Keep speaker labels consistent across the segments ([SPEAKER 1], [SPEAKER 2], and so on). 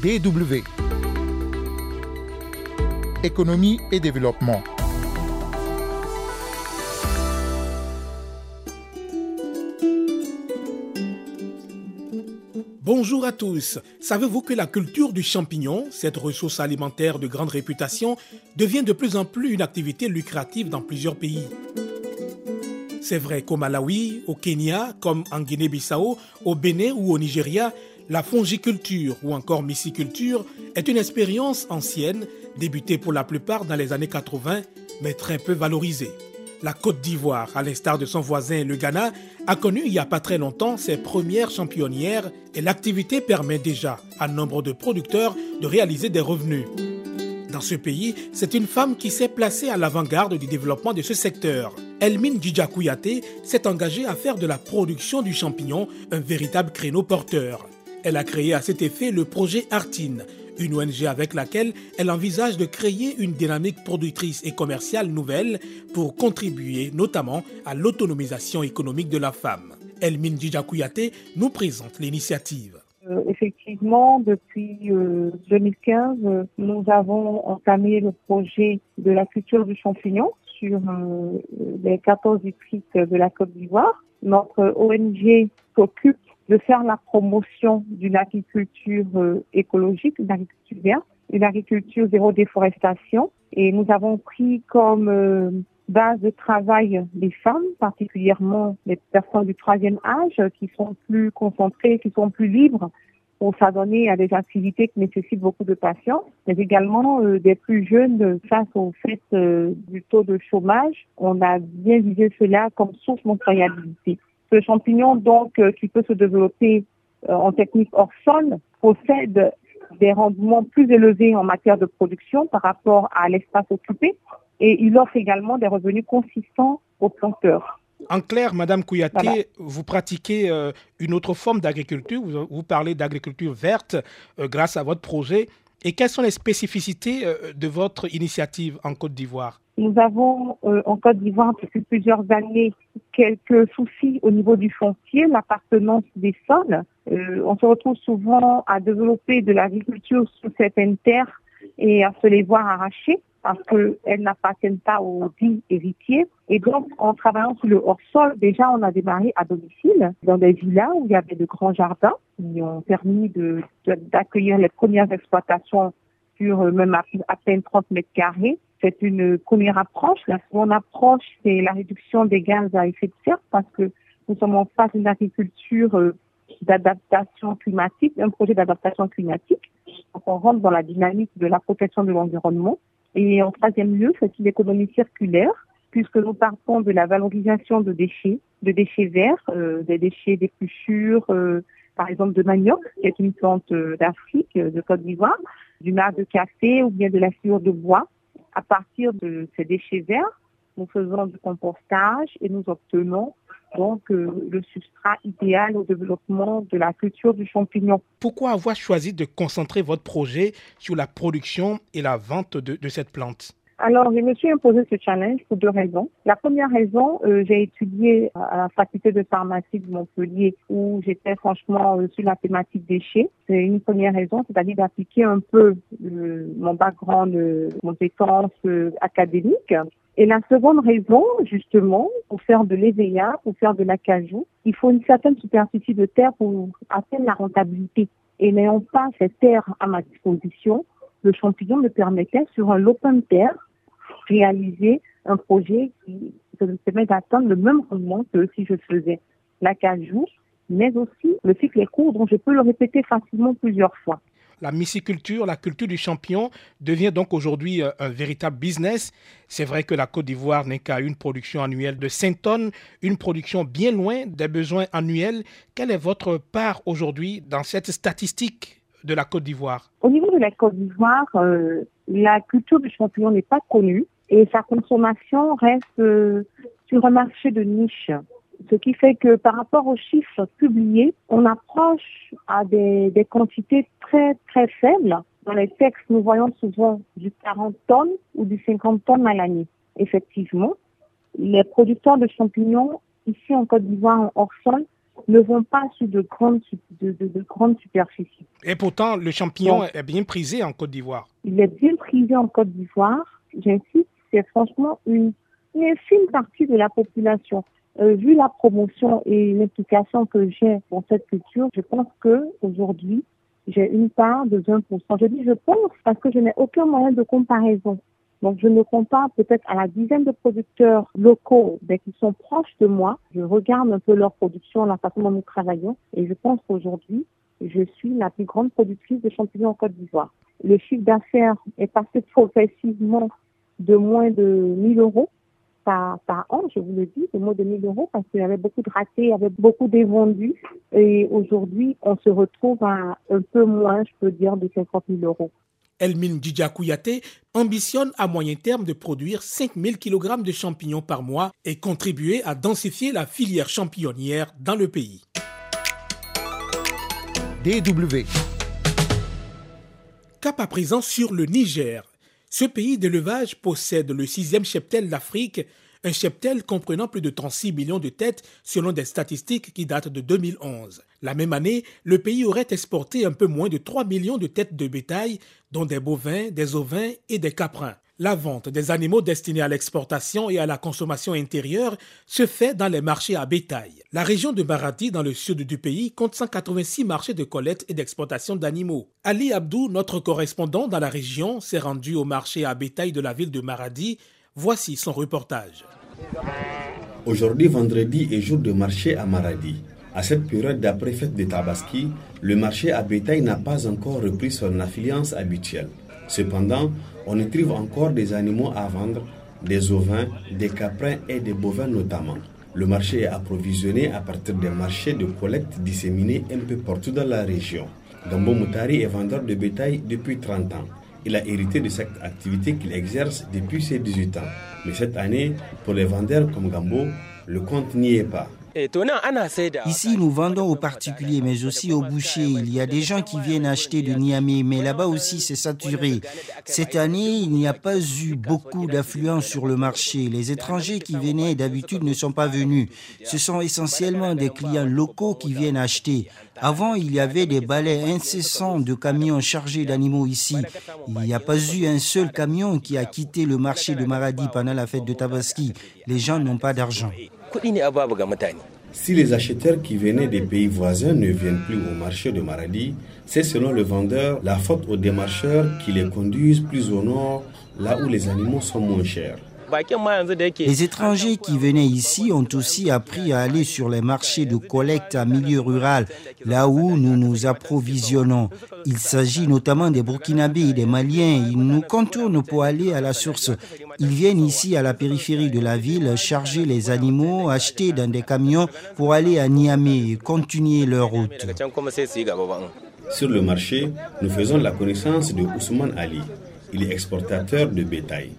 [SPEAKER 1] DW. Économie et développement.
[SPEAKER 2] Bonjour à tous. Savez-vous que la culture du champignon, cette ressource alimentaire de grande réputation, devient de plus en plus une activité lucrative dans plusieurs pays? C'est vrai qu'au Malawi, au Kenya, comme en Guinée-Bissau, au Bénin ou au Nigeria, la fongiculture ou encore myciculture est une expérience ancienne, débutée pour la plupart dans les années 80, mais très peu valorisée. La Côte d'Ivoire, à l'instar de son voisin le Ghana, a connu il n'y a pas très longtemps ses premières championnières et l'activité permet déjà à nombre de producteurs de réaliser des revenus. Dans ce pays, c'est une femme qui s'est placée à l'avant-garde du développement de ce secteur. Elmine Djidja s'est engagée à faire de la production du champignon un véritable créneau porteur. Elle a créé à cet effet le projet Artine, une ONG avec laquelle elle envisage de créer une dynamique productrice et commerciale nouvelle pour contribuer notamment à l'autonomisation économique de la femme. Elmine Djidjakouyaté nous présente l'initiative.
[SPEAKER 3] Euh, effectivement, depuis 2015, euh, nous avons entamé le projet de la culture du champignon sur euh, les 14 districts de la Côte d'Ivoire. Notre ONG s'occupe de faire la promotion d'une agriculture euh, écologique, une agriculture verte, une agriculture zéro déforestation. Et nous avons pris comme euh, base de travail les femmes, particulièrement les personnes du troisième âge, qui sont plus concentrées, qui sont plus libres pour s'adonner à des activités qui nécessitent beaucoup de patience, mais également euh, des plus jeunes face au fait du taux de chômage. On a bien visé cela comme source d'employabilité. Ce champignon, donc, euh, qui peut se développer euh, en technique hors sol, possède des rendements plus élevés en matière de production par rapport à l'espace occupé et il offre également des revenus consistants aux planteurs.
[SPEAKER 2] En clair, Madame Kouyaté, vous pratiquez euh, une autre forme d'agriculture, vous, parlez d'agriculture verte grâce à votre projet. Et quelles sont les spécificités de votre initiative en Côte d'Ivoire?
[SPEAKER 3] Nous avons euh, en Côte d'Ivoire depuis plusieurs années quelques soucis au niveau du foncier, l'appartenance des sols. Euh, on se retrouve souvent à développer de l'agriculture sur certaines terres et à se les voir arracher parce qu'elles n'appartiennent pas aux dits héritiers. Et donc, en travaillant sur le hors-sol, déjà, on a démarré à domicile dans des villas où il y avait de grands jardins qui ont permis d'accueillir les premières exploitations sur euh, même à peine 30 mètres carrés c'est une première approche. La seconde approche, c'est la réduction des gaz à effet de serre parce que nous sommes en phase d'une agriculture euh, d'adaptation climatique, un projet d'adaptation climatique. Donc on rentre dans la dynamique de la protection de l'environnement. Et en troisième lieu, c'est une économie circulaire puisque nous partons de la valorisation de déchets, de déchets verts, euh, des déchets d'épluchures, euh, par exemple de manioc, qui est une plante d'Afrique, de Côte d'Ivoire, du marc de café ou bien de la fluor de bois à partir de ces déchets verts, nous faisons du compostage et nous obtenons donc euh, le substrat idéal au développement de la culture du champignon.
[SPEAKER 2] Pourquoi avoir choisi de concentrer votre projet sur la production et la vente de cette plante?
[SPEAKER 3] Alors, je me suis imposé ce challenge pour deux raisons. La première raison, euh, j'ai étudié à la faculté de pharmacie de Montpellier où j'étais franchement euh, sur la thématique déchets. C'est une première raison, c'est-à-dire d'appliquer un peu euh, mon background, euh, compétences académiques. Et la seconde raison, justement, pour faire de l'EVA, pour faire de l'acajou, il faut une certaine superficie de terre pour atteindre la rentabilité. Et n'ayant pas cette terre à ma disposition, le champignon me permettait sur un open terre réaliser un projet qui me permet d'atteindre le même rendement que si je faisais l'acajou, mais aussi le cycle est court, donc je peux le répéter facilement plusieurs fois.
[SPEAKER 2] La myciculture, la culture du champignon devient donc aujourd'hui euh, un véritable business. C'est vrai que la Côte d'Ivoire n'est qu'à une production annuelle de 5 tonnes, une production bien loin des besoins annuels. Quelle est votre part aujourd'hui dans cette statistique de la Côte d'Ivoire?
[SPEAKER 3] Au niveau de la Côte d'Ivoire, euh, la culture du champignon n'est pas connue et sa consommation reste euh, sur un marché de niche. Ce qui fait que par rapport aux chiffres publiés, on approche à des, des quantités très très faibles. Dans les textes, nous voyons souvent du 40 tonnes ou du 50 tonnes à l'année. Effectivement, les producteurs de champignons ici en Côte d'Ivoire en hors sol ne vont pas sur de grandes, de, de, grandes superficies.
[SPEAKER 2] Et pourtant, le champignon est bien prisé en Côte d'Ivoire.
[SPEAKER 3] Il est bien prisé en Côte d'Ivoire. J'insiste, c'est franchement une, une infime partie de la population. Euh, vu la promotion et l'implication que j'ai dans cette culture, je pense que aujourd'hui, j'ai une part de 20%. Je dis je pense parce que je n'ai aucun moyen de comparaison. Donc, je me compare peut-être à la dizaine de producteurs locaux mais qui sont proches de moi. Je regarde un peu leur production, la façon dont nous travaillons. Et je pense qu'aujourd'hui, je suis la plus grande productrice de champignons en Côte d'Ivoire. Le chiffre d'affaires est passé progressivement de moins de 1000 euros par, par an, je vous le dis, de moins de 1000 euros, parce qu'il y avait beaucoup de ratés, il y avait beaucoup d'évendus. Et aujourd'hui, on se retrouve à un peu moins, je peux dire, de 50 000 euros.
[SPEAKER 2] Elmine Djidja ambitionne à moyen terme de produire 5000 kg de champignons par mois et contribuer à densifier la filière champignonnière dans le pays.
[SPEAKER 1] DW.
[SPEAKER 2] Cap à présent sur le Niger. Ce pays d'élevage possède le sixième cheptel d'Afrique un cheptel comprenant plus de 36 millions de têtes selon des statistiques qui datent de 2011. La même année, le pays aurait exporté un peu moins de 3 millions de têtes de bétail, dont des bovins, des ovins et des caprins. La vente des animaux destinés à l'exportation et à la consommation intérieure se fait dans les marchés à bétail. La région de Maradi, dans le sud du pays, compte 186 marchés de collecte et d'exportation d'animaux. Ali Abdou, notre correspondant dans la région, s'est rendu au marché à bétail de la ville de Maradi Voici son reportage.
[SPEAKER 4] Aujourd'hui, vendredi est jour de marché à Maradi. À cette période d'après-fête de Tabaski, le marché à bétail n'a pas encore repris son affluence habituelle. Cependant, on y trouve encore des animaux à vendre, des ovins, des caprins et des bovins notamment. Le marché est approvisionné à partir des marchés de collecte disséminés un peu partout dans la région. Gambo Moutari est vendeur de bétail depuis 30 ans. Il a hérité de cette activité qu'il exerce depuis ses 18 ans. Mais cette année, pour les vendeurs comme Gambo, le compte n'y est pas.
[SPEAKER 5] Ici, nous vendons aux particuliers, mais aussi aux bouchers. Il y a des gens qui viennent acheter de Niamey, mais là-bas aussi, c'est saturé. Cette année, il n'y a pas eu beaucoup d'affluence sur le marché. Les étrangers qui venaient d'habitude ne sont pas venus. Ce sont essentiellement des clients locaux qui viennent acheter. Avant, il y avait des balais incessants de camions chargés d'animaux ici. Il n'y a pas eu un seul camion qui a quitté le marché de Maradi pendant la fête de Tabaski. Les gens n'ont pas d'argent.
[SPEAKER 4] Si les acheteurs qui venaient des pays voisins ne viennent plus au marché de Maradi, c'est selon le vendeur la faute aux démarcheurs qui les conduisent plus au nord, là où les animaux sont moins chers.
[SPEAKER 5] Les étrangers qui venaient ici ont aussi appris à aller sur les marchés de collecte à milieu rural, là où nous nous approvisionnons. Il s'agit notamment des Burkinabés et des Maliens. Ils nous contournent pour aller à la source. Ils viennent ici à la périphérie de la ville charger les animaux, acheter dans des camions pour aller à Niamey et continuer leur route.
[SPEAKER 4] Sur le marché, nous faisons la connaissance de Ousmane Ali. Il est exportateur de bétail.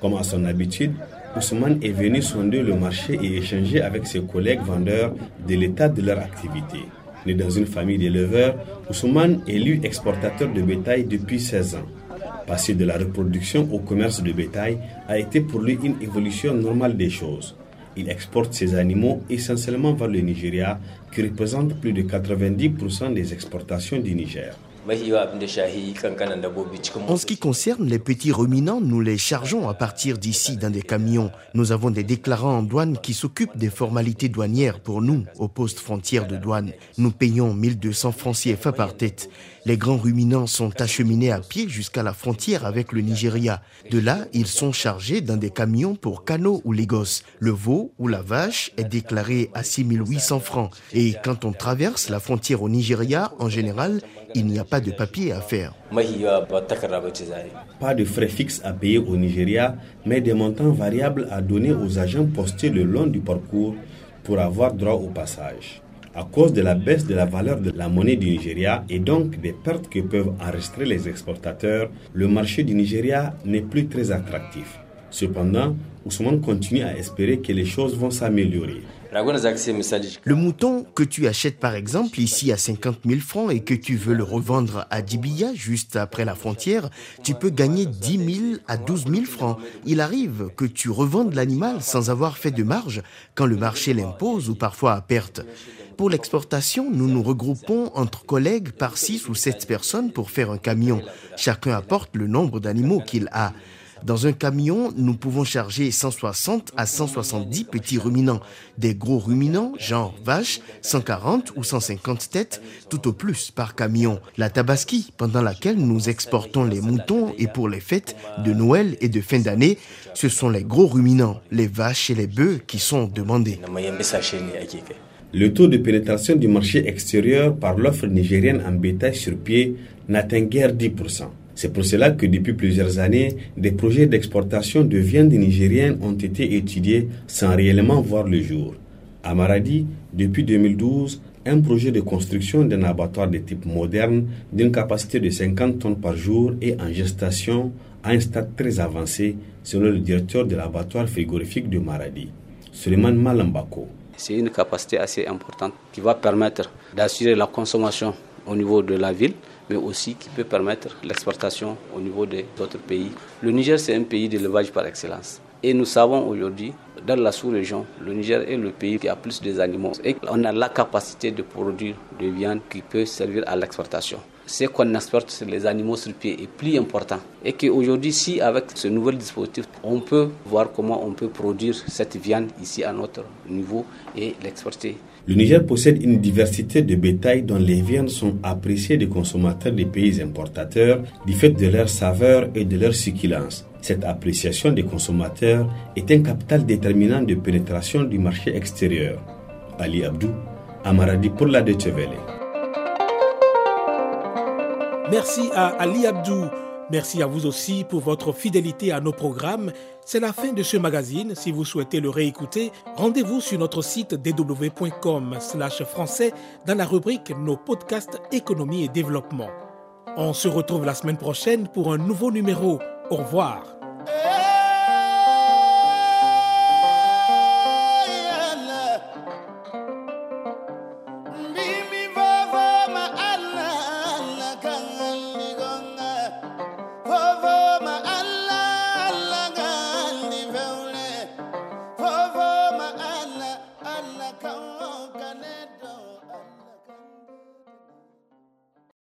[SPEAKER 4] Comme à son habitude, Ousmane est venu sonder le marché et échanger avec ses collègues vendeurs de l'état de leur activité. Né dans une famille d'éleveurs, Ousmane est lui exportateur de bétail depuis 16 ans. Passer de la reproduction au commerce de bétail a été pour lui une évolution normale des choses. Il exporte ses animaux essentiellement vers le Nigeria, qui représente plus de 90% des exportations du Niger.
[SPEAKER 6] En ce qui concerne les petits ruminants, nous les chargeons à partir d'ici dans des camions. Nous avons des déclarants en douane qui s'occupent des formalités douanières pour nous au poste frontière de douane. Nous payons 1200 francs CFA par tête. Les grands ruminants sont acheminés à pied jusqu'à la frontière avec le Nigeria. De là, ils sont chargés dans des camions pour Kano ou Lagos. Le veau ou la vache est déclaré à 6800 francs. Et quand on traverse la frontière au Nigeria, en général, il n'y a pas de papier à faire.
[SPEAKER 4] Pas de frais fixes à payer au Nigeria, mais des montants variables à donner aux agents postés le long du parcours pour avoir droit au passage à cause de la baisse de la valeur de la monnaie du Nigeria et donc des pertes que peuvent enregistrer les exportateurs, le marché du Nigeria n'est plus très attractif. Cependant, Ousmane continue à espérer que les choses vont s'améliorer.
[SPEAKER 6] Le mouton que tu achètes par exemple ici à 50 000 francs et que tu veux le revendre à Dibia juste après la frontière, tu peux gagner 10 000 à 12 000 francs. Il arrive que tu revendes l'animal sans avoir fait de marge quand le marché l'impose ou parfois à perte. Pour l'exportation, nous nous regroupons entre collègues par six ou sept personnes pour faire un camion. Chacun apporte le nombre d'animaux qu'il a. Dans un camion, nous pouvons charger 160 à 170 petits ruminants. Des gros ruminants, genre vaches, 140 ou 150 têtes, tout au plus par camion. La Tabaski, pendant laquelle nous exportons les moutons et pour les fêtes de Noël et de fin d'année, ce sont les gros ruminants, les vaches et les bœufs qui sont demandés.
[SPEAKER 4] Le taux de pénétration du marché extérieur par l'offre nigérienne en bétail sur pied n'atteint guère 10%. C'est pour cela que depuis plusieurs années, des projets d'exportation de viande nigérienne ont été étudiés sans réellement voir le jour. À Maradi, depuis 2012, un projet de construction d'un abattoir de type moderne d'une capacité de 50 tonnes par jour est en gestation à un stade très avancé, selon le directeur de l'abattoir frigorifique de Maradi, Suleiman Malambako.
[SPEAKER 7] C'est une capacité assez importante qui va permettre d'assurer la consommation au niveau de la ville mais aussi qui peut permettre l'exportation au niveau des autres pays. Le Niger, c'est un pays d'élevage par excellence. Et nous savons aujourd'hui, dans la sous-région, le Niger est le pays qui a plus d'animaux. Et on a la capacité de produire de viande qui peut servir à l'exportation. Ce qu'on exporte sur les animaux sur pied est plus important. Et qu'aujourd'hui, si avec ce nouvel dispositif, on peut voir comment on peut produire cette viande ici à notre niveau et l'exporter
[SPEAKER 4] le Niger possède une diversité de bétail dont les viandes sont appréciées des consommateurs des pays importateurs du fait de leur saveur et de leur succulence. Cette appréciation des consommateurs est un capital déterminant de pénétration du marché extérieur. Ali Abdou, Amaradi pour la Deutsche
[SPEAKER 2] Merci à Ali Abdou. Merci à vous aussi pour votre fidélité à nos programmes. C'est la fin de ce magazine. Si vous souhaitez le réécouter, rendez-vous sur notre site www.com français dans la rubrique Nos podcasts économie et développement. On se retrouve la semaine prochaine pour un nouveau numéro. Au revoir.